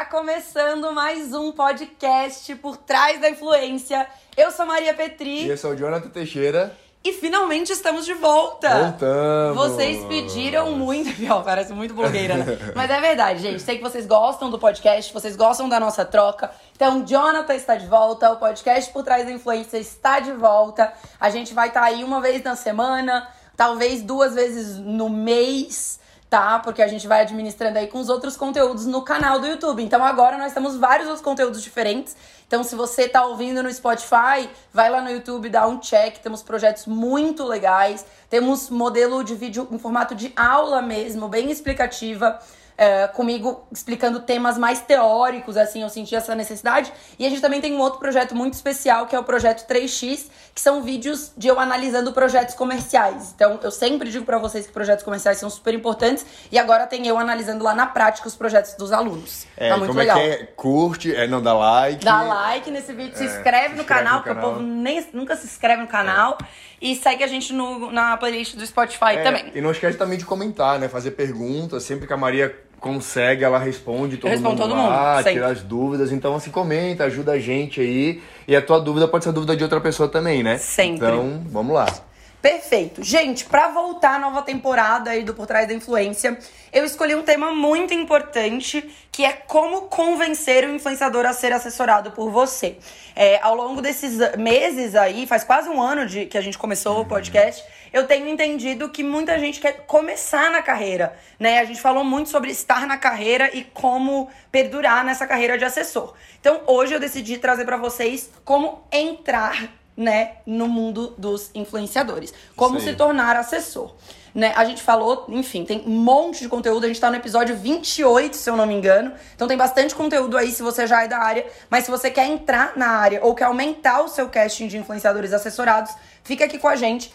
Tá começando mais um podcast por trás da influência. Eu sou Maria Petri. E eu sou o Jonathan Teixeira. E finalmente estamos de volta! Voltamos! Vocês pediram muito. Ó, parece muito blogueira, né? Mas é verdade, gente. Sei que vocês gostam do podcast, vocês gostam da nossa troca. Então, Jonathan está de volta, o podcast Por Trás da Influência está de volta. A gente vai estar tá aí uma vez na semana, talvez duas vezes no mês tá? Porque a gente vai administrando aí com os outros conteúdos no canal do YouTube. Então agora nós temos vários outros conteúdos diferentes. Então se você tá ouvindo no Spotify, vai lá no YouTube, dá um check. Temos projetos muito legais. Temos modelo de vídeo em formato de aula mesmo, bem explicativa é, comigo explicando temas mais teóricos, assim, eu senti essa necessidade. E a gente também tem um outro projeto muito especial, que é o projeto 3x, que são vídeos de eu analisando projetos comerciais. Então, eu sempre digo para vocês que projetos comerciais são super importantes, e agora tem eu analisando lá na prática os projetos dos alunos. É, tá muito como legal. é que é? Curte, é, não dá like. Dá like nesse vídeo, se é, inscreve no canal, no porque o povo nem, nunca se inscreve no canal. É. E segue a gente no, na playlist do Spotify é, também. E não esquece também de comentar, né? Fazer perguntas, sempre que a Maria consegue, ela responde todo mundo todo lá, mundo, tira as dúvidas. Então, assim, comenta, ajuda a gente aí. E a tua dúvida pode ser a dúvida de outra pessoa também, né? Sempre. Então, vamos lá. Perfeito. Gente, para voltar à nova temporada aí do Por Trás da Influência, eu escolhi um tema muito importante, que é como convencer o influenciador a ser assessorado por você. É, ao longo desses meses aí, faz quase um ano de que a gente começou o podcast, eu tenho entendido que muita gente quer começar na carreira, né? A gente falou muito sobre estar na carreira e como perdurar nessa carreira de assessor. Então, hoje eu decidi trazer para vocês como entrar né, no mundo dos influenciadores. Como Sim. se tornar assessor. Né? A gente falou, enfim, tem um monte de conteúdo. A gente tá no episódio 28, se eu não me engano. Então tem bastante conteúdo aí se você já é da área. Mas se você quer entrar na área ou quer aumentar o seu casting de influenciadores assessorados, fica aqui com a gente.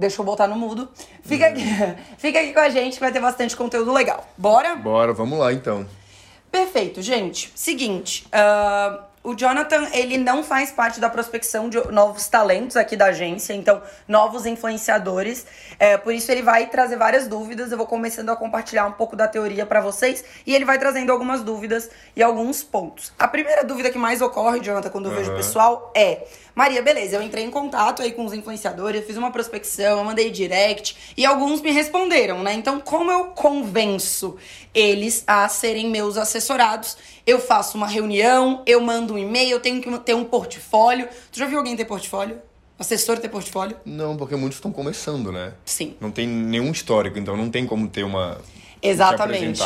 Deixa eu botar no mudo. Fica aqui, fica aqui com a gente que vai ter bastante conteúdo legal. Bora? Bora, vamos lá então. Perfeito, gente. Seguinte, uh, o Jonathan, ele não faz parte da prospecção de novos talentos aqui da agência, então, novos influenciadores. É, por isso, ele vai trazer várias dúvidas. Eu vou começando a compartilhar um pouco da teoria para vocês e ele vai trazendo algumas dúvidas e alguns pontos. A primeira dúvida que mais ocorre, Jonathan, quando eu uhum. vejo o pessoal é: Maria, beleza, eu entrei em contato aí com os influenciadores, eu fiz uma prospecção, eu mandei direct e alguns me responderam, né? Então, como eu convenço eles a serem meus assessorados? Eu faço uma reunião, eu mando um e-mail, eu tenho que ter um portfólio. Tu já viu alguém ter portfólio? Assessor ter portfólio? Não, porque muitos estão começando, né? Sim. Não tem nenhum histórico, então não tem como ter uma. Exatamente.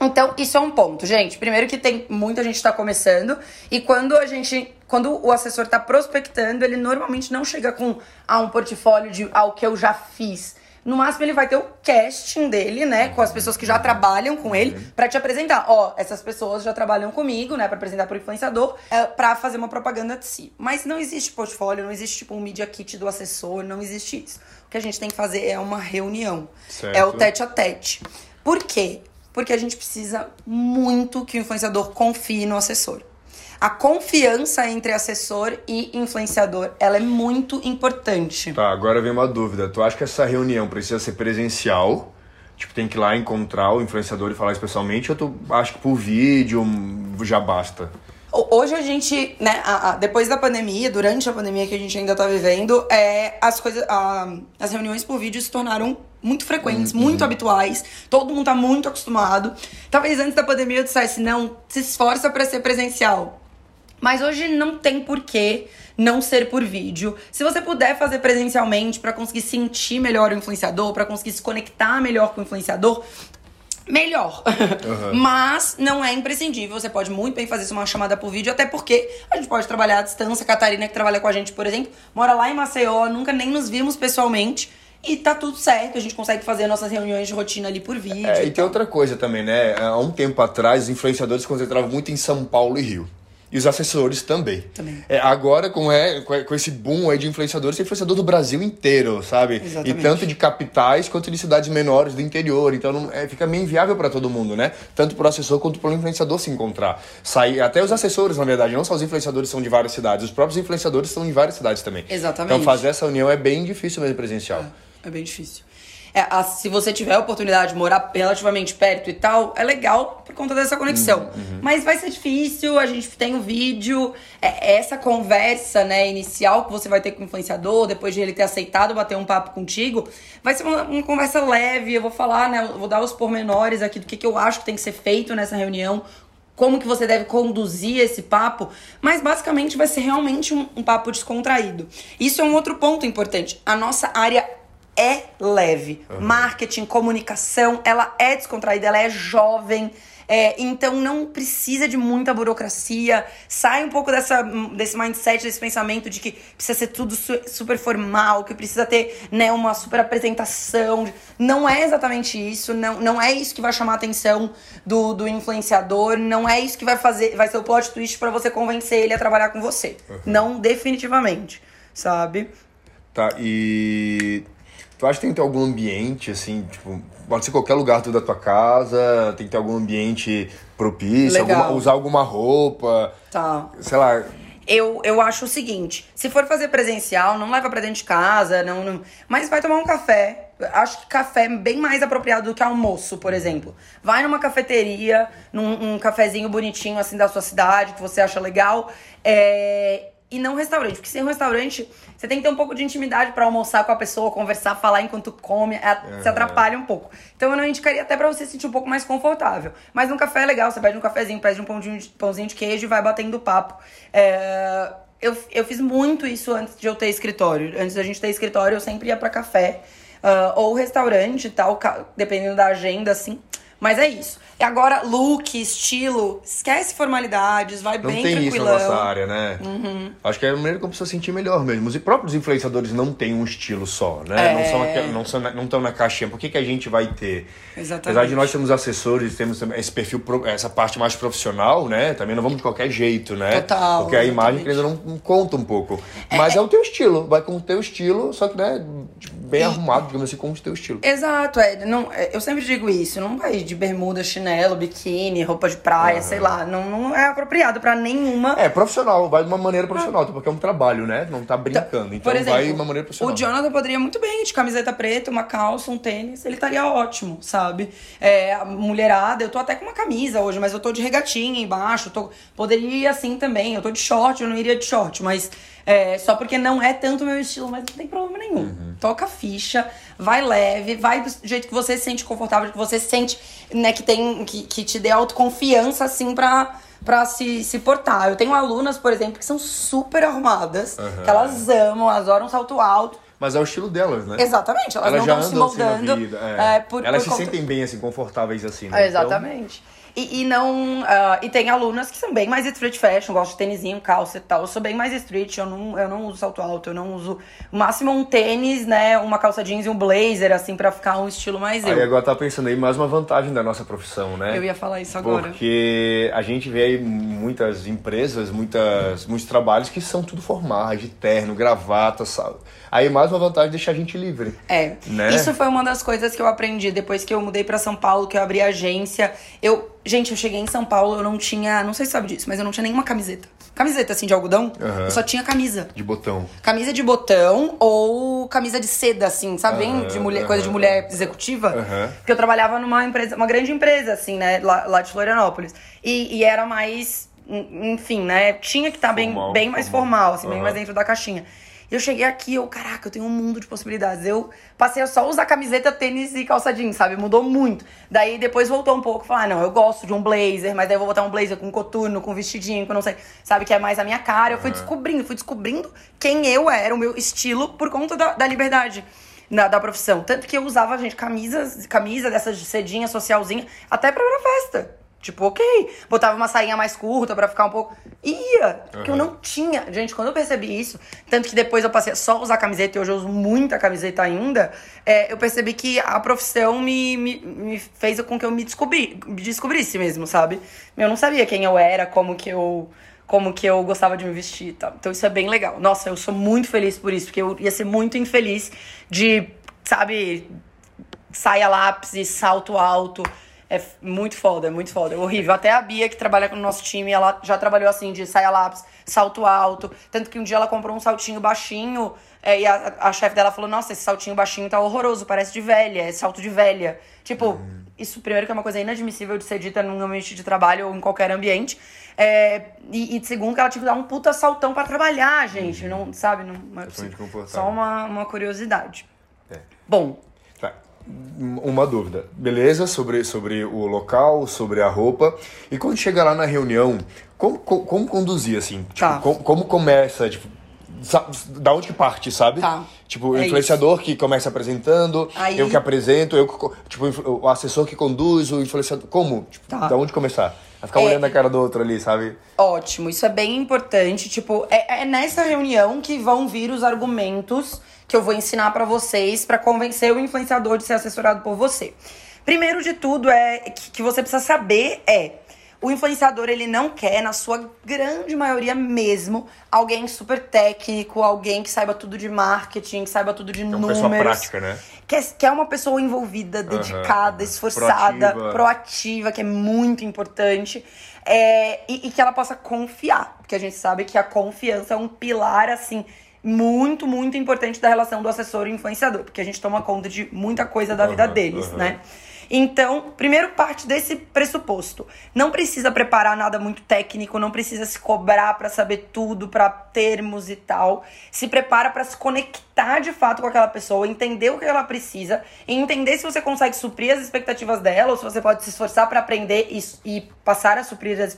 Então, isso é um ponto, gente. Primeiro que tem muita gente está começando e quando a gente, quando o assessor está prospectando, ele normalmente não chega com ah, um portfólio de algo ah, que eu já fiz. No máximo ele vai ter o casting dele, né, com as pessoas que já trabalham com ele, para te apresentar. Ó, essas pessoas já trabalham comigo, né, para apresentar pro influenciador, é, para fazer uma propaganda de si. Mas não existe portfólio, não existe tipo um media kit do assessor, não existe isso. O que a gente tem que fazer é uma reunião. Certo. É o tete a tete. Por quê? Porque a gente precisa muito que o influenciador confie no assessor. A confiança entre assessor e influenciador, ela é muito importante. Tá, agora vem uma dúvida. Tu acha que essa reunião precisa ser presencial? Tipo, tem que ir lá encontrar o influenciador e falar especialmente? Ou tu acha que por vídeo já basta? Hoje a gente, né, a, a, depois da pandemia, durante a pandemia que a gente ainda tá vivendo, é, as coisas, a, as reuniões por vídeo se tornaram muito frequentes, uhum. muito habituais. Todo mundo tá muito acostumado. Talvez antes da pandemia eu dissesse, não, se esforça para ser presencial. Mas hoje não tem porquê não ser por vídeo. Se você puder fazer presencialmente para conseguir sentir melhor o influenciador, para conseguir se conectar melhor com o influenciador, melhor. Uhum. Mas não é imprescindível. Você pode muito bem fazer uma chamada por vídeo, até porque a gente pode trabalhar à distância. Catarina, que trabalha com a gente, por exemplo, mora lá em Maceió, nunca nem nos vimos pessoalmente. E tá tudo certo, a gente consegue fazer nossas reuniões de rotina ali por vídeo. É, e, e tem outra coisa também, né? Há um tempo atrás, os influenciadores se concentravam muito em São Paulo e Rio. E os assessores também. Também. É, agora, com, é, com esse boom aí de influenciadores, tem influenciador do Brasil inteiro, sabe? Exatamente. E tanto de capitais quanto de cidades menores do interior. Então não, é, fica meio inviável para todo mundo, né? Tanto para o assessor quanto para o influenciador se encontrar. Sair, até os assessores, na verdade, não só os influenciadores são de várias cidades, os próprios influenciadores são de várias cidades também. Exatamente. Então fazer essa união é bem difícil mesmo presencial. É, é bem difícil. É, a, se você tiver a oportunidade de morar relativamente perto e tal, é legal por conta dessa conexão. Uhum, uhum. Mas vai ser difícil, a gente tem o um vídeo, é, essa conversa, né, inicial que você vai ter com o influenciador, depois de ele ter aceitado bater um papo contigo, vai ser uma, uma conversa leve, eu vou falar, né, vou dar os pormenores aqui do que, que eu acho que tem que ser feito nessa reunião, como que você deve conduzir esse papo, mas basicamente vai ser realmente um, um, papo descontraído. Isso é um outro ponto importante. A nossa área é leve. Uhum. Marketing, comunicação, ela é descontraída, ela é jovem. É, então não precisa de muita burocracia. Sai um pouco dessa, desse mindset, desse pensamento de que precisa ser tudo su super formal, que precisa ter né, uma super apresentação. Não é exatamente isso. Não, não é isso que vai chamar a atenção do, do influenciador. Não é isso que vai fazer, vai ser o plot twist para você convencer ele a trabalhar com você. Uhum. Não definitivamente, sabe? Tá, e Tu acha que tem que ter algum ambiente, assim, tipo, pode ser qualquer lugar da tua casa, tem que ter algum ambiente propício, alguma, usar alguma roupa. Tá. Sei lá. Eu, eu acho o seguinte: se for fazer presencial, não leva pra dentro de casa, não, não mas vai tomar um café. Acho que café é bem mais apropriado do que almoço, por exemplo. Vai numa cafeteria, num um cafezinho bonitinho assim da sua cidade, que você acha legal. É, e não restaurante. Porque sem um restaurante, você tem que ter um pouco de intimidade para almoçar com a pessoa, conversar, falar enquanto come, é, se atrapalha um pouco. Então eu não indicaria até para você se sentir um pouco mais confortável. Mas um café é legal, você pede um cafezinho, pede um pãozinho de, pãozinho de queijo e vai batendo papo. É, eu, eu fiz muito isso antes de eu ter escritório. Antes da gente ter escritório, eu sempre ia para café. Uh, ou restaurante e tal, dependendo da agenda, assim. Mas é isso. E agora, look, estilo, esquece formalidades, vai não bem tranquilão. Não tem isso na nossa área, né? Uhum. Acho que é a maneira como precisa sentir melhor mesmo. Os próprios influenciadores não têm um estilo só, né? É... Não, são aquel, não, são, não estão na caixinha. Por que, que a gente vai ter? Exatamente. Apesar de nós termos assessores, temos esse perfil, essa parte mais profissional, né? Também não vamos de qualquer jeito, né? Total. Porque a imagem ainda não, não, conta um pouco. É, Mas é, é o teu estilo, vai com o teu estilo, só que, né, bem e... arrumado, digamos assim, com o teu estilo. Exato, é, não, é, eu sempre digo isso, não vai de bermuda, chinelo biquíni, roupa de praia, uhum. sei lá. Não, não é apropriado para nenhuma. É, profissional, vai de uma maneira profissional, ah. porque é um trabalho, né? Não tá brincando. Então, exemplo, vai de uma maneira profissional. O Jonathan poderia muito bem de camiseta preta, uma calça, um tênis, ele estaria ótimo, sabe? É, a mulherada, eu tô até com uma camisa hoje, mas eu tô de regatinha embaixo, tô, poderia ir assim também. Eu tô de short, eu não iria de short, mas é, só porque não é tanto o meu estilo, mas não tem problema nenhum. Uhum. Toca ficha, vai leve, vai do jeito que você se sente confortável, que você sente, né, que tem. que, que te dê autoconfiança, assim, pra, pra se, se portar. Eu tenho alunas, por exemplo, que são super arrumadas, uhum. que elas amam, elas adoram salto alto. Mas é o estilo delas, né? Exatamente, elas, elas não estão se moldando. Assim é. É, por, elas por se conta... sentem bem, assim, confortáveis assim, né? É, exatamente. Então... E, e não. Uh, e tem alunas que são bem mais street fashion, gosto de tênisinho, calça e tal. Eu sou bem mais street, eu não, eu não uso salto alto, eu não uso. O máximo um tênis, né? Uma calça jeans e um blazer, assim, para ficar um estilo mais eu. Aí agora tá pensando aí mais uma vantagem da nossa profissão, né? Eu ia falar isso agora. Porque a gente vê aí muitas empresas, muitas, muitos trabalhos que são tudo formais, de terno, gravata, sabe? Aí mais uma vantagem deixa a gente livre. É. Né? Isso foi uma das coisas que eu aprendi depois que eu mudei para São Paulo, que eu abri agência. Eu, gente, eu cheguei em São Paulo, eu não tinha, não sei se sabe disso, mas eu não tinha nenhuma camiseta. Camiseta assim de algodão, uhum. eu só tinha camisa. De botão. Camisa de botão ou camisa de seda assim, sabe? Uhum, de mulher, uhum. coisa de mulher executiva. Porque eu trabalhava numa empresa, uma grande empresa assim, né, lá, lá de Florianópolis. E, e era mais enfim, né? Tinha que estar tá bem, bem mais formal, assim, bem mais dentro da caixinha. Eu cheguei aqui, eu, caraca, eu tenho um mundo de possibilidades. Eu passei a só usar camiseta, tênis e calça jeans, sabe? Mudou muito. Daí depois voltou um pouco, falar, ah, não, eu gosto de um blazer, mas daí eu vou botar um blazer com coturno, com vestidinho, com não sei, sabe, que é mais a minha cara. Eu fui descobrindo, fui descobrindo quem eu era, o meu estilo, por conta da, da liberdade. Na, da profissão. Tanto que eu usava, gente, camisas, camisa dessas de cedinha, socialzinha, até pra ir pra festa. Tipo, ok. Botava uma sainha mais curta para ficar um pouco. Ia! Porque uhum. eu não tinha. Gente, quando eu percebi isso, tanto que depois eu passei a só usar camiseta e hoje eu uso muita camiseta ainda, é, eu percebi que a profissão me, me, me, fez com que eu me, descobri, me descobrisse mesmo, sabe? Eu não sabia quem eu era, como que eu. Como que eu gostava de me vestir e tal. Então isso é bem legal. Nossa, eu sou muito feliz por isso, porque eu ia ser muito infeliz de, sabe, saia lápis e salto alto É muito foda, é muito foda. É horrível. Até a Bia, que trabalha com o nosso time, ela já trabalhou assim, de saia lápis, salto alto. Tanto que um dia ela comprou um saltinho baixinho é, e a, a chefe dela falou: Nossa, esse saltinho baixinho tá horroroso, parece de velha, é salto de velha. Tipo, uhum. isso primeiro que é uma coisa inadmissível de ser dita num ambiente de trabalho ou em qualquer ambiente. É, e, e, segundo que ela tinha que dar um puta saltão para trabalhar, gente. Uhum. Não, sabe? Não, só uma, uma curiosidade. É. Bom, uma dúvida. Beleza, sobre, sobre o local, sobre a roupa. E quando chega lá na reunião, como, como, como conduzir, assim? Tipo, tá. como, como, começa? Tipo, da onde que parte, sabe? Tá. Tipo, o é influenciador isso. que começa apresentando, Aí... eu que apresento, eu tipo, o assessor que conduz, o influenciador. Como? Tipo, tá. da onde começar? Vai ficar é... olhando a cara do outro ali, sabe? Ótimo, isso é bem importante. Tipo, é, é nessa reunião que vão vir os argumentos que eu vou ensinar para vocês para convencer o influenciador de ser assessorado por você. Primeiro de tudo é que, que você precisa saber é o influenciador ele não quer, na sua grande maioria mesmo, alguém super técnico, alguém que saiba tudo de marketing, que saiba tudo de é números. Uma pessoa prática, né? Quer, quer uma pessoa envolvida, dedicada, uhum. esforçada, proativa. proativa. que é muito importante. É, e, e que ela possa confiar. Porque a gente sabe que a confiança é um pilar, assim, muito, muito importante da relação do assessor e influenciador, porque a gente toma conta de muita coisa da uhum, vida deles, uhum. né? Então, primeiro parte desse pressuposto. Não precisa preparar nada muito técnico, não precisa se cobrar para saber tudo, para termos e tal. Se prepara para se conectar de fato com aquela pessoa, entender o que ela precisa, entender se você consegue suprir as expectativas dela ou se você pode se esforçar para aprender e, e, passar a suprir as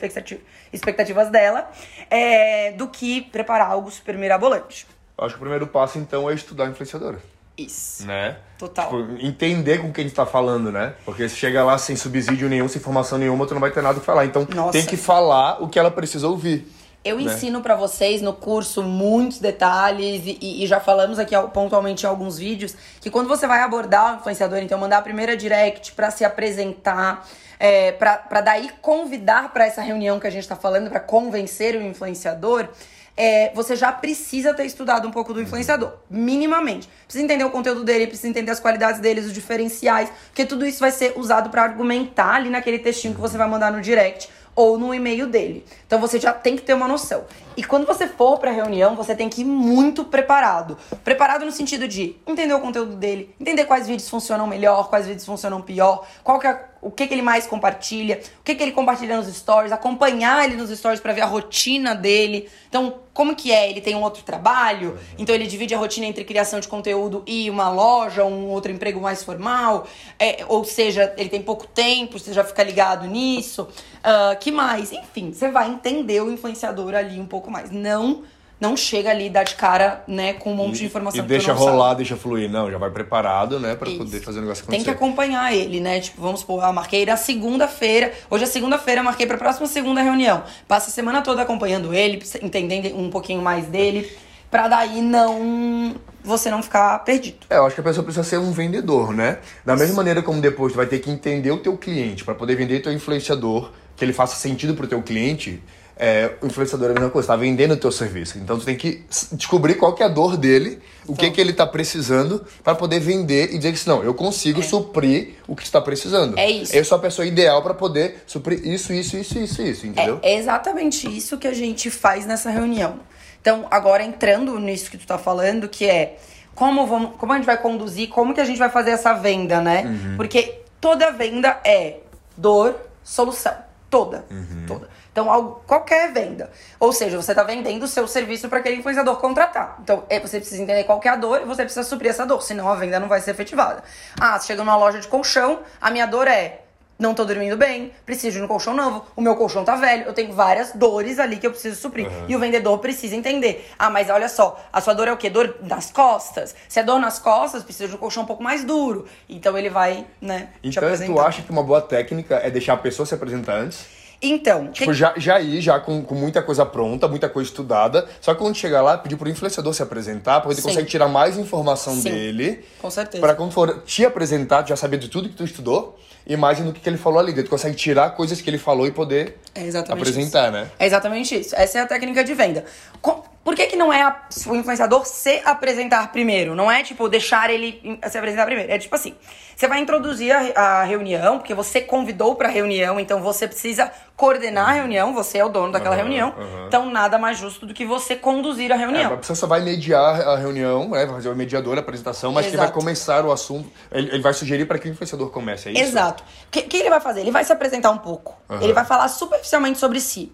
expectativas dela, é, do que preparar algo super mirabolante. Acho que o primeiro passo, então, é estudar influenciadora. Isso. Né? Total. Tipo, entender com quem a gente tá falando, né? Porque se chega lá sem subsídio nenhum, sem informação nenhuma, tu não vai ter nada que falar. Então, Nossa. tem que falar o que ela precisa ouvir. Eu né? ensino para vocês no curso muitos detalhes e, e, já falamos aqui pontualmente em alguns vídeos que quando você vai abordar o influenciador, então mandar a primeira direct para se apresentar, é, para daí convidar para essa reunião que a gente tá falando, para convencer o influenciador, é, você já precisa ter estudado um pouco do influenciador, minimamente. Precisa entender o conteúdo dele, precisa entender as qualidades dele, os diferenciais, porque tudo isso vai ser usado para argumentar ali naquele textinho que você vai mandar no direct ou no e-mail dele. Então você já tem que ter uma noção. E quando você for para a reunião, você tem que ir muito preparado. Preparado no sentido de entender o conteúdo dele, entender quais vídeos funcionam melhor, quais vídeos funcionam pior, qual que é, o que, que ele mais compartilha, o que, que ele compartilha nos stories, acompanhar ele nos stories para ver a rotina dele. Então, como que é? Ele tem um outro trabalho, então ele divide a rotina entre criação de conteúdo e uma loja, um outro emprego mais formal, é, ou seja, ele tem pouco tempo, você já fica ligado nisso. Uh, que mais? Enfim, você vai entender o influenciador ali um pouco mais. Não não chega ali dar de cara, né, com um monte de informação e, e deixa rolar, sabe. deixa fluir. Não, já vai preparado, né, para poder fazer o negócio acontecer. Tem que acompanhar ele, né? Tipo, vamos supor, eu marquei na segunda-feira. Hoje é segunda-feira, marquei para próxima segunda reunião. Passa a semana toda acompanhando ele, entendendo um pouquinho mais dele, para daí não você não ficar perdido. É, eu acho que a pessoa precisa ser um vendedor, né? Da Isso. mesma maneira como depois tu vai ter que entender o teu cliente para poder vender teu influenciador, que ele faça sentido pro teu cliente é, o influenciador é a mesma coisa, está vendendo o teu serviço. Então tu tem que descobrir qual que é a dor dele, o então, que que ele está precisando para poder vender e dizer que não, eu consigo é. suprir o que está precisando. É isso. Eu sou a pessoa ideal para poder suprir isso, isso, isso, isso, isso, entendeu? É exatamente isso que a gente faz nessa reunião. Então, agora entrando nisso que tu está falando, que é como, vamos, como a gente vai conduzir, como que a gente vai fazer essa venda, né? Uhum. Porque toda venda é dor, solução. Toda. Uhum. Toda. Então, qualquer venda. Ou seja, você está vendendo o seu serviço para aquele influenciador contratar. Então, é, você precisa entender qual é a dor e você precisa suprir essa dor, senão a venda não vai ser efetivada. Ah, você chega numa loja de colchão, a minha dor é não tô dormindo bem, preciso de um colchão novo, o meu colchão tá velho, eu tenho várias dores ali que eu preciso suprir. Uhum. E o vendedor precisa entender. Ah, mas olha só, a sua dor é o quê? Dor nas costas. Se é dor nas costas, precisa de um colchão um pouco mais duro. Então ele vai, né, Então tu acha que uma boa técnica é deixar a pessoa se apresentar antes? Então. Tipo, que... já, já ir, já com, com muita coisa pronta, muita coisa estudada. Só que quando chegar lá, pedir pro influenciador se apresentar, porque ele consegue tirar mais informação Sim. dele. Com certeza. Pra quando for te apresentar, tu já saber de tudo que tu estudou e mais do que, que ele falou ali. Tu consegue tirar coisas que ele falou e poder é apresentar, isso. né? É exatamente isso. Essa é a técnica de venda. Com por que, que não é a, o influenciador se apresentar primeiro? Não é, tipo, deixar ele se apresentar primeiro. É tipo assim, você vai introduzir a, a reunião, porque você convidou pra reunião, então você precisa coordenar a reunião, você é o dono daquela uhum, reunião. Uhum. Então, nada mais justo do que você conduzir a reunião. É, você só vai mediar a reunião, né, vai fazer o mediador, a apresentação, mas Exato. que vai começar o assunto, ele, ele vai sugerir para que o influenciador comece, é isso? Exato. O que, que, ele vai fazer? Ele vai se apresentar um pouco. Uhum. Ele vai falar superficialmente sobre si.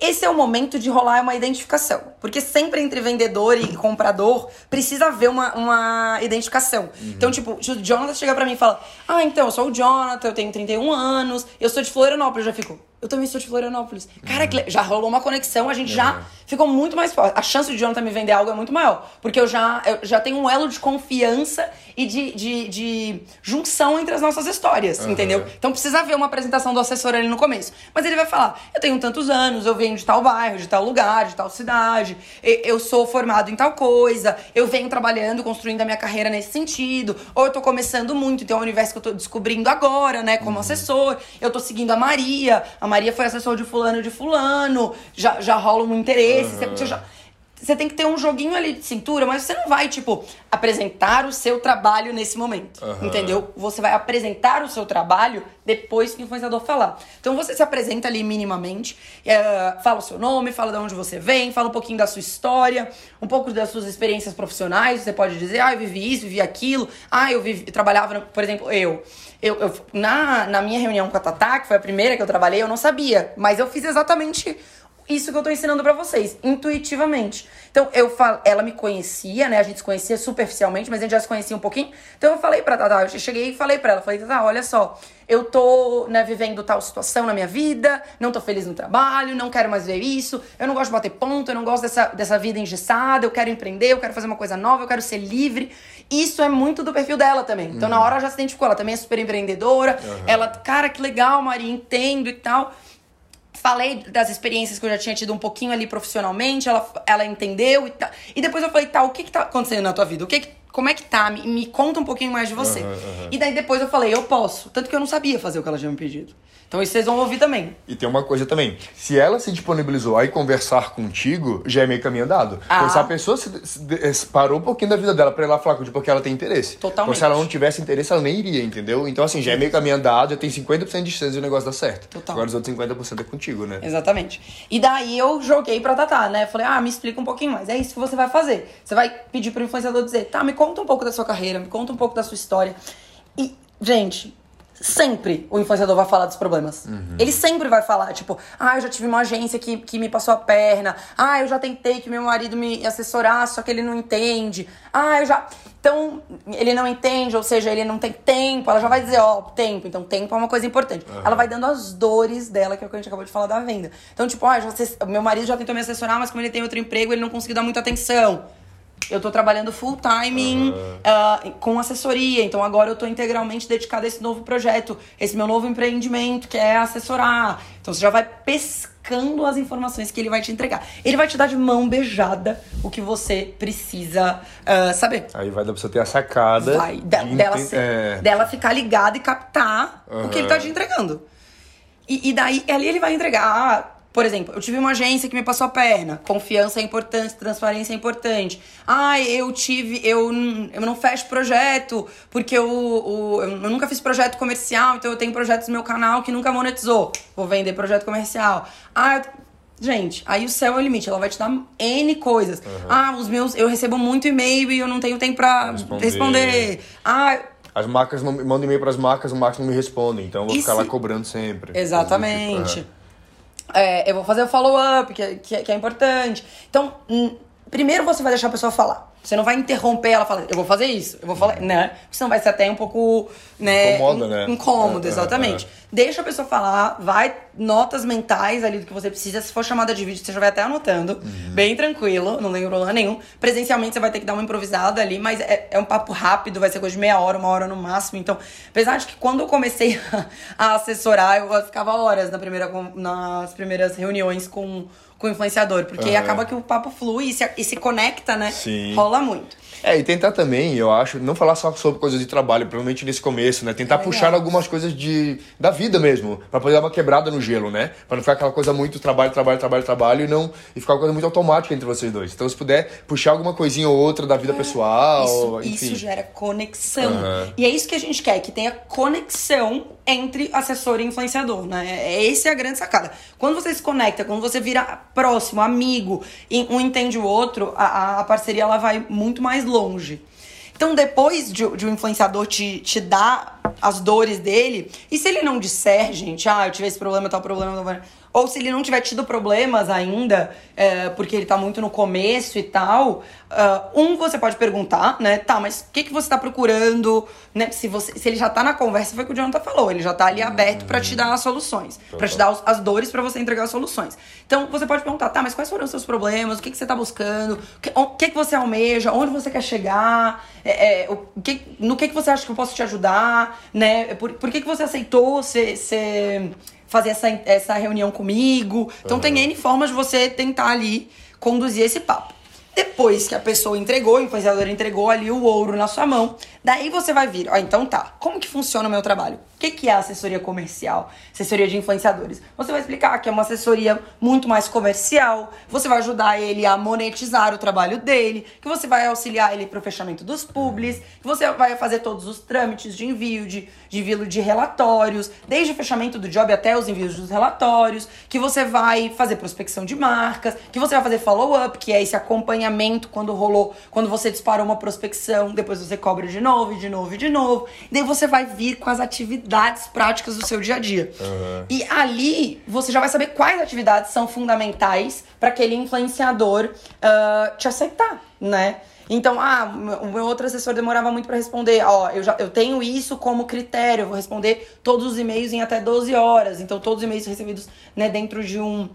Esse é o momento de rolar uma identificação. Porque sempre entre vendedor e comprador precisa haver uma, uma identificação. Uhum. Então, tipo, se o Jonathan chega pra mim e fala: Ah, então, eu sou o Jonathan, eu tenho 31 anos, eu sou de Florianópolis, eu já fico. Eu também sou de Florianópolis. Cara, uhum. já rolou uma conexão, a gente uhum. já ficou muito mais forte. A chance de Jonathan me vender algo é muito maior. Porque eu já, eu já tenho um elo de confiança e de, de, de junção entre as nossas histórias, uhum. entendeu? Então precisa haver uma apresentação do assessor ali no começo. Mas ele vai falar: eu tenho tantos anos, eu venho de tal bairro, de tal lugar, de tal cidade, eu sou formado em tal coisa, eu venho trabalhando, construindo a minha carreira nesse sentido, ou eu tô começando muito, então é um universo que eu tô descobrindo agora, né, como uhum. assessor, eu tô seguindo a Maria, a Maria foi assessor de fulano de fulano, já, já rola um interesse. Uhum. Você, já, você tem que ter um joguinho ali de cintura, mas você não vai, tipo, apresentar o seu trabalho nesse momento. Uhum. Entendeu? Você vai apresentar o seu trabalho depois que o influenciador falar. Então você se apresenta ali minimamente, é, fala o seu nome, fala de onde você vem, fala um pouquinho da sua história, um pouco das suas experiências profissionais. Você pode dizer, ah, eu vivi isso, vivi aquilo, ah, eu, vivi, eu trabalhava, por exemplo, eu. Eu, eu, na, na minha reunião com a Tatá, que foi a primeira que eu trabalhei, eu não sabia. Mas eu fiz exatamente isso que eu tô ensinando para vocês, intuitivamente. Então, eu falo, ela me conhecia, né? A gente se conhecia superficialmente, mas a gente já se conhecia um pouquinho. Então, eu falei pra Tata, eu cheguei e falei pra ela, falei, Tata, olha só, eu tô, né, vivendo tal situação na minha vida, não tô feliz no trabalho, não quero mais ver isso, eu não gosto de bater ponto, eu não gosto dessa, dessa vida engessada, eu quero empreender, eu quero fazer uma coisa nova, eu quero ser livre. Isso é muito do perfil dela também. Então, uhum. na hora ela já se identificou, ela também é super empreendedora, uhum. ela, cara, que legal, Maria, entendo e tal falei das experiências que eu já tinha tido um pouquinho ali profissionalmente, ela, ela entendeu e tal. E depois eu falei, tá, o que que tá acontecendo na tua vida? O que que, como é que tá? Me, me conta um pouquinho mais de você. Uhum, uhum. E daí depois eu falei, eu posso. Tanto que eu não sabia fazer o que ela tinha me pedido. Então isso vocês vão ouvir também. E tem uma coisa também. Se ela se disponibilizou a ir conversar contigo, já é meio caminho andado. Ah. Então, se a pessoa se, se, parou um pouquinho da vida dela pra ir lá falar contigo porque ela tem interesse. Totalmente. Então, se ela não tivesse interesse, ela nem iria, entendeu? Então, assim, já é meio caminho andado, já tem 50% de chance de o negócio dar certo. Total. Agora os outros 50% é contigo, né? Exatamente. E daí eu joguei pra Tatá, né? Falei, ah, me explica um pouquinho mais. É isso que você vai fazer. Você vai pedir pro influenciador dizer, tá, me conta um pouco da sua carreira, me conta um pouco da sua história. E, gente, sempre o influenciador vai falar dos problemas. Uhum. Ele sempre vai falar, tipo, ah, eu já tive uma agência que, que me passou a perna. Ah, eu já tentei que meu marido me assessorar, só que ele não entende. Ah, eu já. Então, ele não entende, ou seja, ele não tem tempo. Ela já vai dizer, ó, oh, tempo. Então, tempo é uma coisa importante. Uhum. Ela vai dando as dores dela, que é o que a gente acabou de falar da venda. Então, tipo, ah, já, meu marido já tentou me assessorar, mas como ele tem outro emprego, ele não conseguiu dar muita atenção eu tô trabalhando full time uhum. uh, com assessoria, então agora eu tô integralmente dedicada a esse novo projeto, esse meu novo empreendimento, que é assessorar. Então você já vai pescando as informações que ele vai te entregar. Ele vai te dar de mão beijada o que você precisa uh, saber. Aí vai dar pra você ter a sacada. Vai, de, dela, é... dela ficar ligada e captar uhum. o que ele tá te entregando. E, e daí ali ele vai entregar. Por exemplo, eu tive uma agência que me passou a perna. Confiança é importante, transparência é importante. Ah, eu tive. Eu, eu não fecho projeto porque eu, eu, eu nunca fiz projeto comercial, então eu tenho projetos no meu canal que nunca monetizou. Vou vender projeto comercial. Ah, eu, Gente, aí o céu é o limite, ela vai te dar N coisas. Uhum. Ah, os meus. Eu recebo muito e-mail e eu não tenho tempo pra responder. responder. Ah. As marcas não mandam e-mail para as marcas, as marcas não me respondem, então eu vou ficar se... lá cobrando sempre. Exatamente. Tipo, uhum. É, eu vou fazer o follow-up, que, que, que, é importante. Então, hum, primeiro você vai deixar a pessoa falar. Você não vai interromper ela falando, eu vou fazer isso, eu vou falar, né? Porque senão vai ser até um pouco, né? Incomoda, né? Incômodo, é, é exatamente. É, é. Deixa a pessoa falar, vai, notas mentais ali do que você precisa. Se for chamada de vídeo, você já vai até anotando. Uhum. Bem tranquilo, não tem problema nenhum. Presencialmente você vai ter que dar uma improvisada ali, mas é, é um papo rápido, vai ser coisa de meia hora, uma hora no máximo. Então, apesar de que quando eu comecei a assessorar, eu ficava horas na primeira, nas primeiras reuniões com com o influenciador, porque uhum. acaba que o papo flui e se, e se conecta, né? Sim. Rola muito. É, e tentar também, eu acho, não falar só sobre coisas de trabalho, provavelmente nesse começo, né? Tentar é puxar algumas coisas de, da vida mesmo, para poder dar uma quebrada no gelo, né? Para não ficar aquela coisa muito trabalho, trabalho, trabalho, trabalho e não e ficar uma coisa muito automática entre vocês dois. Então, se puder puxar alguma coisinha ou outra da vida é, pessoal. Isso, enfim. isso gera conexão. Uhum. E é isso que a gente quer, que tenha conexão entre assessor e influenciador, né? É, esse é a grande sacada. Quando você se conecta, quando você vira próximo, amigo, e um entende o outro, a, a parceria ela vai muito mais longe. Então, depois de, de um influenciador te, te dar as dores dele, e se ele não disser, gente, ah, eu tive esse problema, tal problema, tal problema ou se ele não tiver tido problemas ainda, é, porque ele tá muito no começo e tal, uh, um, você pode perguntar, né? Tá, mas o que, que você tá procurando? Né? Se, você, se ele já tá na conversa, foi o que o Jonathan falou. Ele já tá ali aberto para te dar as soluções. para te dar os, as dores para você entregar as soluções. Então, você pode perguntar, tá, mas quais foram os seus problemas? O que, que você tá buscando? O que, que você almeja? Onde você quer chegar? É, é, o que, no que, que você acha que eu posso te ajudar? Né? Por, por que, que você aceitou ser... ser fazer essa, essa reunião comigo. Então uhum. tem N formas de você tentar ali conduzir esse papo. Depois que a pessoa entregou, o influenciador entregou ali o ouro na sua mão, daí você vai vir, ó, então tá, como que funciona o meu trabalho? O que, que é assessoria comercial? Assessoria de influenciadores. Você vai explicar que é uma assessoria muito mais comercial, você vai ajudar ele a monetizar o trabalho dele, que você vai auxiliar ele pro fechamento dos publis, que você vai fazer todos os trâmites de envio, de, de envio de relatórios, desde o fechamento do job até os envios dos relatórios, que você vai fazer prospecção de marcas, que você vai fazer follow-up, que é esse acompanhamento quando rolou, quando você disparou uma prospecção, depois você cobra de novo, de novo, de novo. E daí você vai vir com as atividades atividades práticas do seu dia a dia. Uhum. E ali você já vai saber quais atividades são fundamentais para aquele influenciador uh, te aceitar, né? Então, ah, o meu outro assessor demorava muito para responder. Ó, eu já eu tenho isso como critério, eu vou responder todos os e-mails em até 12 horas. Então, todos os e-mails recebidos né, dentro de um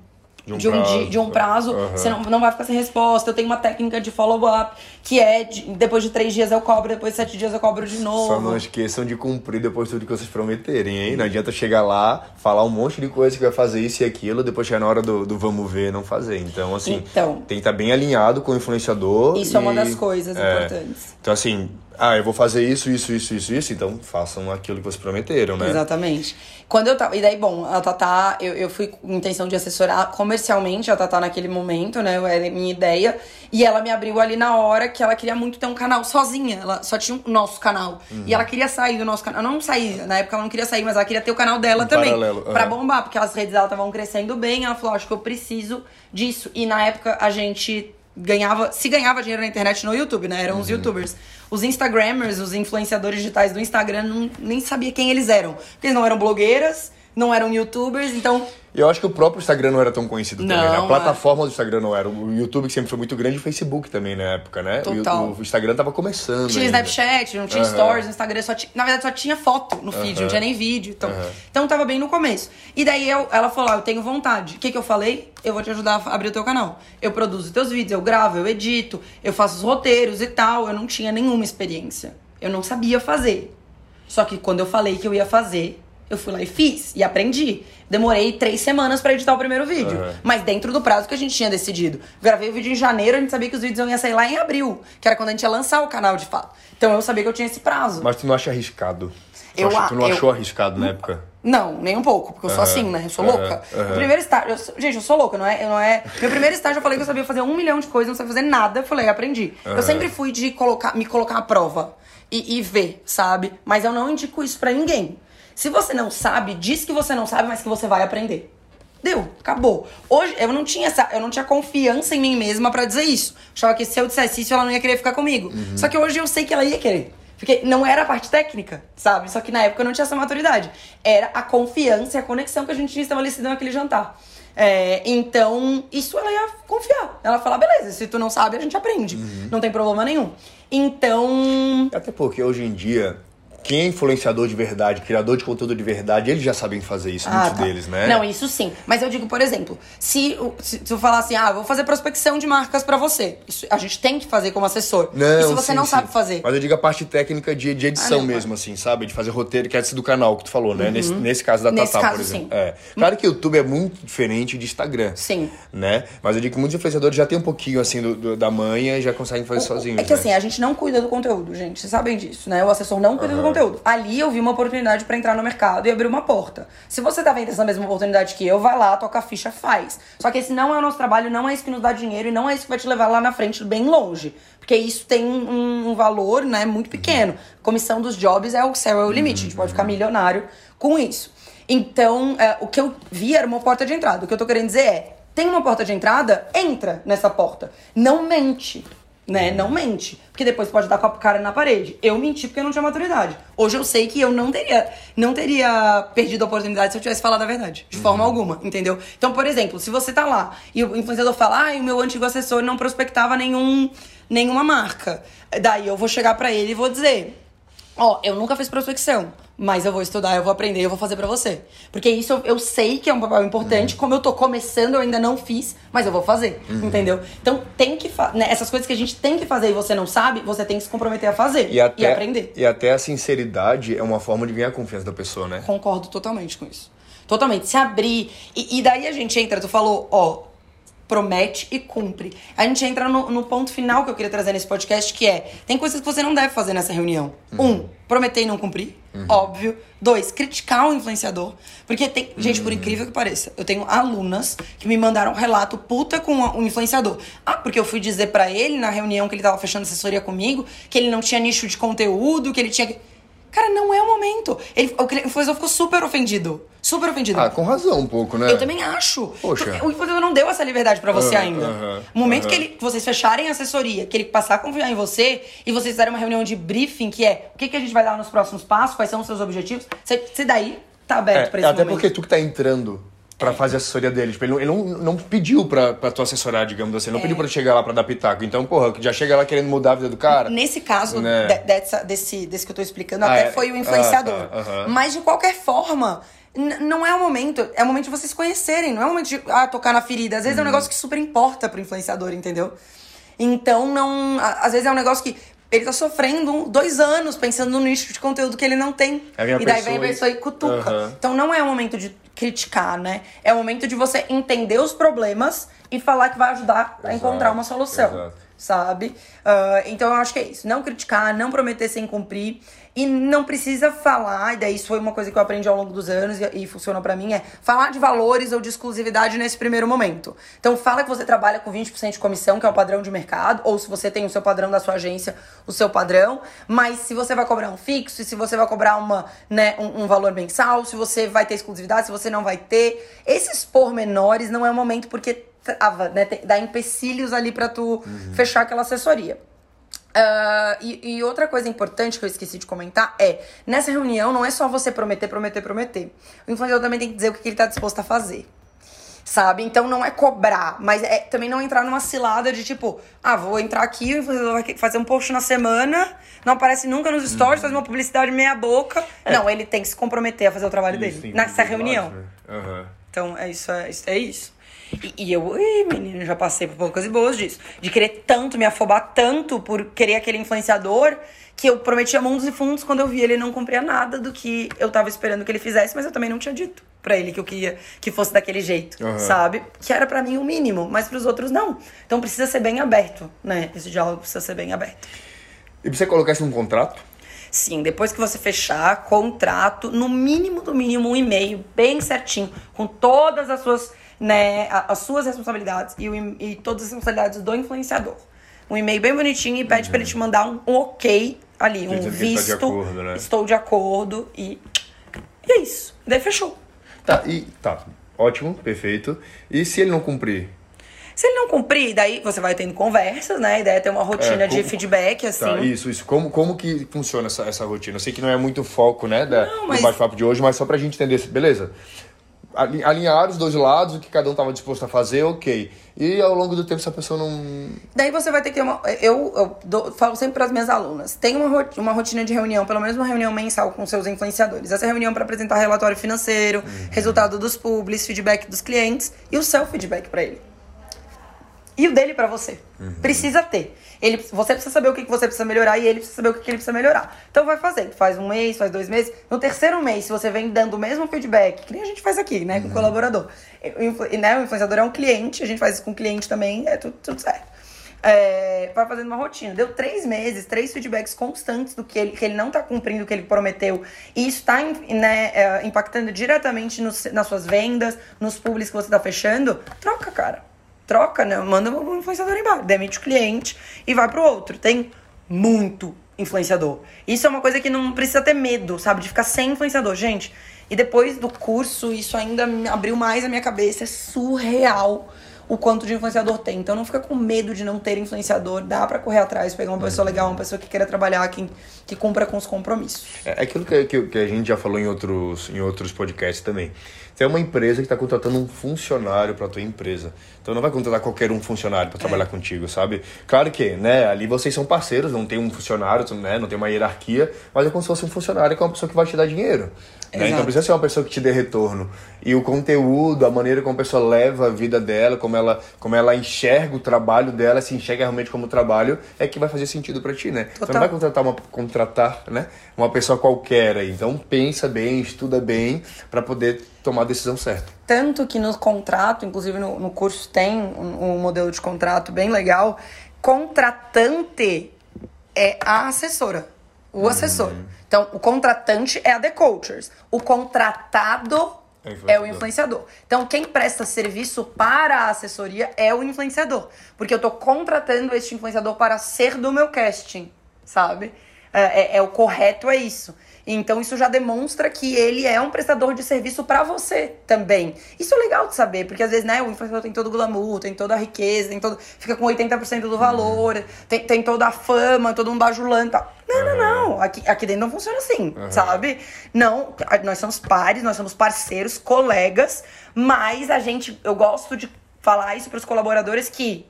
de um, de um, prazo, de, um prazo uhum. você não, não vai ficar sem resposta. Eu tenho uma técnica de follow-up, que é de, depois de três dias eu cobro, depois de sete dias eu cobro de novo. Só não esqueçam de cumprir depois tudo que vocês prometerem, hein? Não adianta chegar lá, falar um monte de coisa que vai fazer isso e aquilo, depois chegar na hora do, do vamos ver não fazer. Então, assim, então, tem que estar bem alinhado com o influenciador. Isso e, é uma das coisas é, importantes. Então, assim, ah, eu vou fazer isso, isso, isso, isso, isso, então façam aquilo que vocês prometeram, né? Exatamente. Quando eu tava. E daí, bom, a Tatá, eu, eu fui com intenção de assessorar comercialmente a Tatá naquele momento, né? Era minha ideia. E ela me abriu ali na hora que ela queria muito ter um canal sozinha. Ela só tinha o nosso canal. Uhum. E ela queria sair do nosso canal. Não sair, na época ela não queria sair, mas ela queria ter o canal dela um também. Paralelo. Uhum. Pra bombar, porque as redes dela estavam crescendo bem. Ela falou: acho que eu preciso disso. E na época a gente ganhava, se ganhava dinheiro na internet no YouTube, né? Eram uhum. os youtubers. Os Instagrammers, os influenciadores digitais do Instagram, não, nem sabia quem eles eram. Porque eles não eram blogueiras, não eram youtubers, então eu acho que o próprio Instagram não era tão conhecido não, também, né? A plataforma é. do Instagram não era. O YouTube que sempre foi muito grande e o Facebook também na época, né? Total. O, o Instagram tava começando. Tinha ainda. Snapchat, não tinha uhum. stories, no Instagram só tinha. Na verdade, só tinha foto no feed, uhum. não tinha nem vídeo. Então, uhum. então tava bem no começo. E daí eu, ela falou: ah, eu tenho vontade. O que, que eu falei? Eu vou te ajudar a abrir o teu canal. Eu produzo teus vídeos, eu gravo, eu edito, eu faço os roteiros e tal. Eu não tinha nenhuma experiência. Eu não sabia fazer. Só que quando eu falei que eu ia fazer, eu fui lá e fiz e aprendi. Demorei três semanas para editar o primeiro vídeo. Uhum. Mas dentro do prazo que a gente tinha decidido. Gravei o vídeo em janeiro, a gente sabia que os vídeos iam sair lá em abril. Que era quando a gente ia lançar o canal de fato. Então eu sabia que eu tinha esse prazo. Mas tu não acha arriscado? Tu, eu, acha, tu não eu, achou arriscado na época? Não, nem um pouco, porque eu sou assim, né? Eu sou louca. Uhum. primeiro estágio. Eu, gente, eu sou louca, não é, não é. Meu primeiro estágio eu falei que eu sabia fazer um milhão de coisas, não sabia fazer nada. Eu falei, aprendi. Eu sempre fui de colocar, me colocar à prova e, e ver, sabe? Mas eu não indico isso para ninguém. Se você não sabe, diz que você não sabe, mas que você vai aprender. Deu, acabou. Hoje eu não tinha essa, eu não tinha confiança em mim mesma para dizer isso. Achava que se eu dissesse isso, ela não ia querer ficar comigo. Uhum. Só que hoje eu sei que ela ia querer. Porque não era a parte técnica, sabe? Só que na época eu não tinha essa maturidade. Era a confiança e a conexão que a gente tinha estabelecido naquele jantar. É, então, isso ela ia confiar. Ela ia falar, beleza, se tu não sabe, a gente aprende. Uhum. Não tem problema nenhum. Então. Até porque hoje em dia quem é influenciador de verdade, criador de conteúdo de verdade, eles já sabem fazer isso, ah, muitos tá. deles, né? Não, isso sim. Mas eu digo, por exemplo, se, se, se eu falar assim, ah, vou fazer prospecção de marcas para você. Isso a gente tem que fazer como assessor. Não, e se você sim, não sim. sabe fazer? Mas eu digo a parte técnica de, de edição ah, não, mesmo, assim, sabe? De fazer roteiro, que é do canal que tu falou, né? Uhum. Nesse, nesse caso da nesse Tatá, caso, por exemplo. Sim. É. Claro que o YouTube é muito diferente de Instagram. Sim. Né? Mas eu digo que muitos influenciadores já têm um pouquinho, assim, do, do da manha e já conseguem fazer o, sozinhos. É que né? assim, a gente não cuida do conteúdo, gente. Vocês sabem disso, né? O assessor não cuida uhum. do conteúdo conteúdo. Ali eu vi uma oportunidade para entrar no mercado e abrir uma porta. Se você tá vendo essa mesma oportunidade que eu, vai lá, toca a ficha, faz. Só que esse não é o nosso trabalho, não é isso que nos dá dinheiro e não é isso que vai te levar lá na frente, bem longe. Porque isso tem um, um valor, né, muito pequeno. Comissão dos jobs é o céu, é o limite. A gente pode ficar milionário com isso. Então, é, o que eu vi era uma porta de entrada. O que eu tô querendo dizer é, tem uma porta de entrada, entra nessa porta. Não mente né? Não mente. Porque depois pode dar com a cara na parede. Eu menti porque eu não tinha maturidade. Hoje eu sei que eu não teria, não teria perdido a oportunidade se eu tivesse falado a verdade. De forma uhum. alguma, entendeu? Então, por exemplo, se você tá lá e o influenciador fala, ah, o meu antigo assessor não prospectava nenhum, nenhuma marca. Daí eu vou chegar para ele e vou dizer, ó, oh, eu nunca fiz prospecção mas eu vou estudar, eu vou aprender, eu vou fazer para você. Porque isso eu, eu, sei que é um papel importante, uhum. como eu tô começando, eu ainda não fiz, mas eu vou fazer, uhum. entendeu? Então tem que né, essas coisas que a gente tem que fazer e você não sabe, você tem que se comprometer a fazer e, até, e aprender. E até a sinceridade é uma forma de ganhar a confiança da pessoa, né? Concordo totalmente com isso. Totalmente. Se abrir. E, e daí a gente entra, tu falou, ó, promete e cumpre. A gente entra no, no, ponto final que eu queria trazer nesse podcast, que é: tem coisas que você não deve fazer nessa reunião. Uhum. Um, prometer e não cumprir. Uhum. Óbvio. Dois, criticar o influenciador. Porque tem. Gente, por uhum. incrível que pareça, eu tenho alunas que me mandaram relato puta com o influenciador. Ah, porque eu fui dizer para ele na reunião que ele tava fechando assessoria comigo que ele não tinha nicho de conteúdo, que ele tinha. Cara, não é o momento. Ele, o influenciador ficou super ofendido. Super ofendido. Ah, com razão um pouco, né? Eu também acho. Poxa. O influenciador não deu essa liberdade para você uh, ainda. Uh -huh, o momento uh -huh. que, ele, que vocês fecharem a assessoria, que ele passar a confiar em você e vocês fizerem uma reunião de briefing, que é o que, que a gente vai dar nos próximos passos, quais são os seus objetivos, você, você daí tá aberto é, pra esse Até momento. porque tu que tá entrando para fazer a assessoria dele. Tipo, ele não, ele não, não pediu pra, pra tu assessorar, digamos assim. Ele não é. pediu pra chegar lá pra dar pitaco. Então, porra, já chega lá querendo mudar a vida do cara. Nesse caso, né? de, dessa, desse, desse que eu tô explicando, ah, até é? foi o influenciador. Ah, tá. uhum. Mas, de qualquer forma, não é o momento. É o momento de vocês conhecerem. Não é o momento de ah, tocar na ferida. Às vezes é um uhum. negócio que super importa pro influenciador, entendeu? Então, não. Às vezes é um negócio que ele tá sofrendo dois anos pensando no nicho de conteúdo que ele não tem. É e daí vem a pessoa e cutuca. Uhum. Então não é o momento de criticar, né? É o momento de você entender os problemas e falar que vai ajudar Exato. a encontrar uma solução. Exato sabe? Uh, então eu acho que é isso. Não criticar, não prometer sem cumprir. E não precisa falar, e daí isso foi uma coisa que eu aprendi ao longo dos anos e, e funcionou para mim, é falar de valores ou de exclusividade nesse primeiro momento. Então fala que você trabalha com 20% de comissão, que é o padrão de mercado, ou se você tem o seu padrão da sua agência, o seu padrão, mas se você vai cobrar um fixo, se você vai cobrar uma, né, um, um valor mensal, se você vai ter exclusividade, se você não vai ter, esses pormenores não é o momento porque trava, né? Dá empecilhos ali para tu uhum. fechar aquela assessoria. Uh, e, e, outra coisa importante que eu esqueci de comentar é: nessa reunião não é só você prometer, prometer, prometer. O influenciador também tem que dizer o que ele tá disposto a fazer. Sabe? Então não é cobrar, mas é também não entrar numa cilada de tipo, ah, vou entrar aqui, o influenciador vai fazer um post na semana, não aparece nunca nos stories, uhum. faz uma publicidade meia boca. É. Não, ele tem que se comprometer a fazer o trabalho isso, dele nessa reunião. Uhum. Então é isso, é, é isso. E, e eu, ui, menino, já passei por poucas e boas disso. De querer tanto, me afobar tanto por querer aquele influenciador, que eu prometia mundos e fundos quando eu vi ele não cumpria nada do que eu tava esperando que ele fizesse, mas eu também não tinha dito para ele que eu queria que fosse daquele jeito, uhum. sabe? Que era para mim o mínimo, mas para os outros não. Então precisa ser bem aberto, né? Esse diálogo precisa ser bem aberto. E você colocar isso num contrato? Sim, depois que você fechar, contrato, no mínimo do mínimo um e-mail bem certinho, com todas as suas né, as suas responsabilidades e, o, e todas as responsabilidades do influenciador. Um e-mail bem bonitinho e pede uhum. para ele te mandar um, um ok ali, um tá visto. De acordo, né? Estou de acordo e, e é isso. Daí fechou. Tá, e tá. Ótimo, perfeito. E se ele não cumprir? Se ele não cumprir, daí você vai tendo conversas, né? A ideia é ter uma rotina é, como... de feedback, tá, assim. Tá, isso, isso. Como, como que funciona essa, essa rotina? Eu sei que não é muito foco, né, da, não, mas... do bate-papo de hoje, mas só pra gente entender, beleza? Alinhar os dois lados, o que cada um estava disposto a fazer, ok. E ao longo do tempo, se a pessoa não. Daí você vai ter que ter uma. Eu, eu dou, falo sempre para as minhas alunas: tem uma, uma rotina de reunião, pelo menos uma reunião mensal com seus influenciadores. Essa reunião para apresentar relatório financeiro, uhum. resultado dos publis, feedback dos clientes e o seu feedback para ele e o dele para você. Uhum. Precisa ter. Ele, você precisa saber o que, você precisa melhorar e ele precisa saber o que, ele precisa melhorar. Então vai fazer. Faz um mês, faz dois meses. No terceiro mês, se você vem dando o mesmo feedback, que nem a gente faz aqui, né? Com o uhum. colaborador. O, né, o influenciador é um cliente, a gente faz isso com o cliente também, é tudo, tudo certo. É, vai fazendo uma rotina. Deu três meses, três feedbacks constantes do que ele, que ele não tá cumprindo o que ele prometeu. E isso tá né, é, impactando diretamente nos, nas suas vendas, nos públicos que você tá fechando. Troca, cara. Troca, né? Manda o influenciador embora. Demite o cliente e vai pro outro. Tem muito influenciador. Isso é uma coisa que não precisa ter medo, sabe? De ficar sem influenciador. Gente, e depois do curso, isso ainda abriu mais a minha cabeça. É surreal o quanto de influenciador tem. Então não fica com medo de não ter influenciador. Dá para correr atrás, pegar uma pessoa legal, uma pessoa que queira trabalhar, que, que cumpra com os compromissos. É, é aquilo que, que, que a gente já falou em outros, em outros podcasts também. Você é uma empresa que está contratando um funcionário para tua empresa. Então não vai contratar qualquer um funcionário para é. trabalhar contigo, sabe? Claro que, né, ali vocês são parceiros, não tem um funcionário, né, não tem uma hierarquia, mas é como se fosse um funcionário que é uma pessoa que vai te dar dinheiro. Né? Então precisa ser uma pessoa que te dê retorno. E o conteúdo, a maneira como a pessoa leva a vida dela, como ela, como ela enxerga o trabalho dela, se enxerga realmente como trabalho, é que vai fazer sentido para ti, né? Total. Você não vai contratar uma contratar, né, uma pessoa qualquer aí. Então pensa bem, estuda bem para poder tomar a decisão certa. Tanto que no contrato, inclusive no, no curso tem um, um modelo de contrato bem legal, contratante é a assessora, o assessor. Uhum. Então, o contratante é a The Coachers. O contratado é, é, o influenciador. Então, quem presta serviço para a assessoria é o influenciador. Porque eu estou contratando este influenciador para ser do meu casting, sabe? É, é, é o correto, é isso. Então isso já demonstra que ele é um prestador de serviço para você também. Isso é legal de saber, porque às vezes, né, o influenciador tem todo o glamour, tem toda a riqueza, tem todo, fica com 80% do valor, uhum. tem, tem toda a fama, todo um bajulante. Não, uhum. não, não. Aqui, aqui dentro não funciona assim, uhum. sabe? Não, nós somos pares, nós somos parceiros, colegas, mas a gente, eu gosto de falar isso para os colaboradores que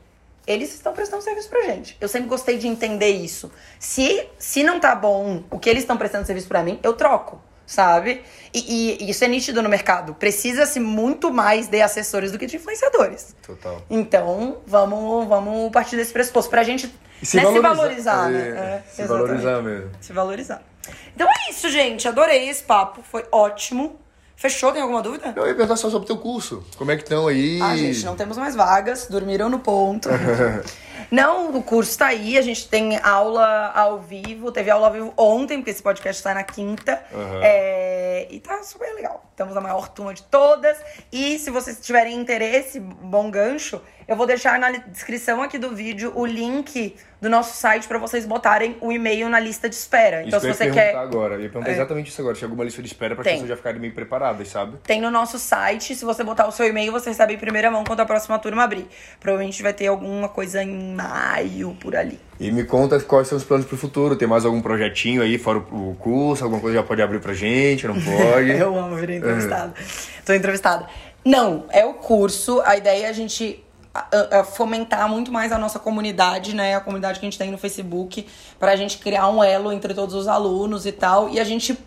eles estão prestando serviço pra gente. Eu sempre gostei de entender isso. Se, se não tá bom o que eles estão prestando serviço para mim, eu troco, sabe? E, e, isso é nítido no mercado. Precisa-se muito mais de assessores do que de influenciadores. Total. Então, vamos, vamos partir desse pressuposto. Pra gente se, né, valorizar, se valorizar, né? É, se valorizar mesmo. Se valorizar. Então é isso, gente. Adorei esse papo. Foi ótimo. Fechou? Tem alguma dúvida? Eu ia perguntar só sobre o teu curso. Como é que estão aí? Ah, gente, não temos mais vagas. Dormiram no ponto. não, o curso está aí. A gente tem aula ao vivo. Teve aula ao vivo ontem, porque esse podcast está na quinta. Uhum. É... E tá super legal. Estamos na maior turma de todas. E se vocês tiverem interesse, bom gancho, eu vou deixar na descrição aqui do vídeo o link do nosso site para vocês botarem o e-mail na lista de espera. Então, isso se você quer. agora. Eu ia perguntar é. exatamente isso agora. Se alguma lista de espera para as pessoas já ficarem bem preparadas, sabe? Tem no nosso site. Se você botar o seu e-mail, você recebe em primeira mão quando a próxima turma abrir. Provavelmente vai ter alguma coisa em maio por ali. E me conta quais são os planos pro futuro. Tem mais algum projetinho aí, fora o curso? Alguma coisa já pode abrir pra gente? Não pode? eu amo vir entrevistada. Tô entrevistada. Não, é o curso. A ideia é a gente fomentar muito mais a nossa comunidade, né? A comunidade que a gente tem no Facebook, para a gente criar um elo entre todos os alunos e tal. E a gente.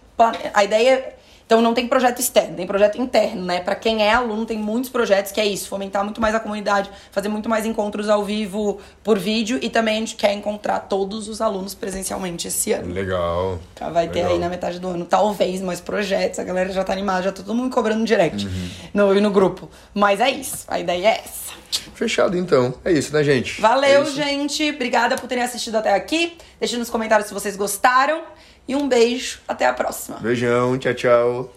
A ideia. Então não tem projeto externo, tem projeto interno, né? Para quem é aluno, tem muitos projetos que é isso, fomentar muito mais a comunidade, fazer muito mais encontros ao vivo por vídeo e também a gente quer encontrar todos os alunos presencialmente esse ano. Legal. Vai ter Legal. aí na metade do ano, talvez, mais projetos, a galera já tá animada, já tá todo mundo cobrando direct uhum. no, no grupo. Mas é isso, a ideia é essa. Fechado então. É isso, né, gente? Valeu, é gente. Obrigada por terem assistido até aqui. Deixe nos comentários se vocês gostaram. E um beijo. Até a próxima. Beijão. Tchau, tchau.